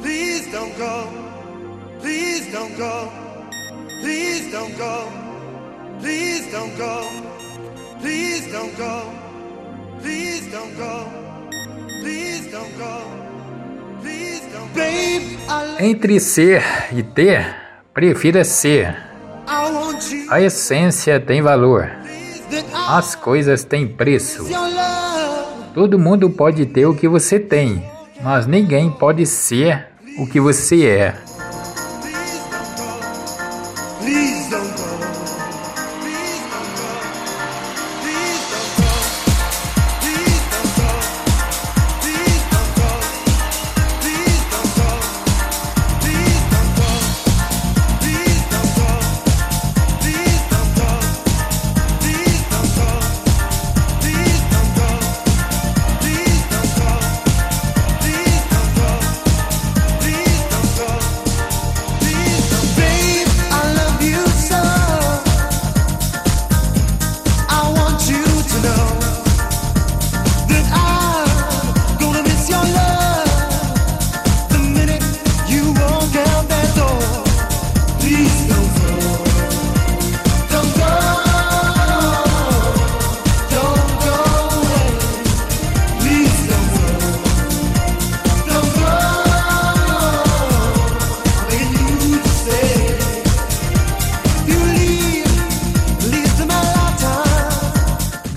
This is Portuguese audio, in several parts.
Please don't go. Please don't go. Please don't go. Please don't go. Please don't go. Please don't go. Please don't go. Please don't go. Entre ser e ter, prefira ser. A essência tem valor. As coisas têm preço. Todo mundo pode ter o que você tem, mas ninguém pode ser o que você é.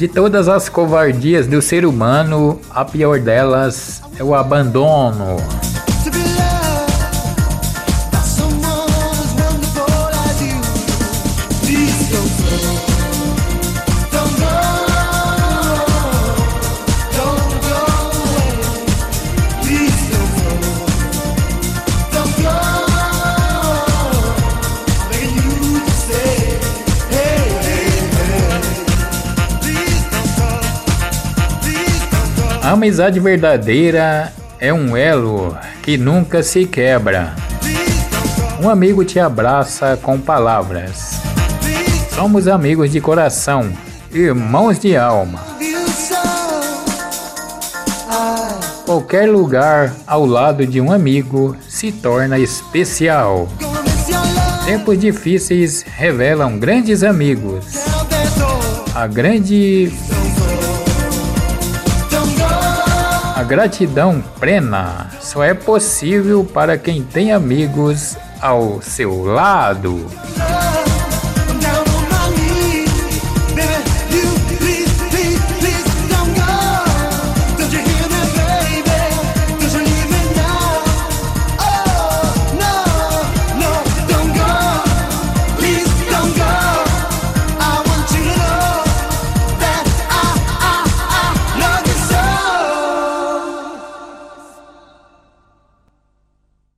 De todas as covardias do ser humano, a pior delas é o abandono. A amizade verdadeira é um elo que nunca se quebra. Um amigo te abraça com palavras. Somos amigos de coração, irmãos de alma. Qualquer lugar ao lado de um amigo se torna especial. Tempos difíceis revelam grandes amigos. A grande gratidão plena só é possível para quem tem amigos ao seu lado.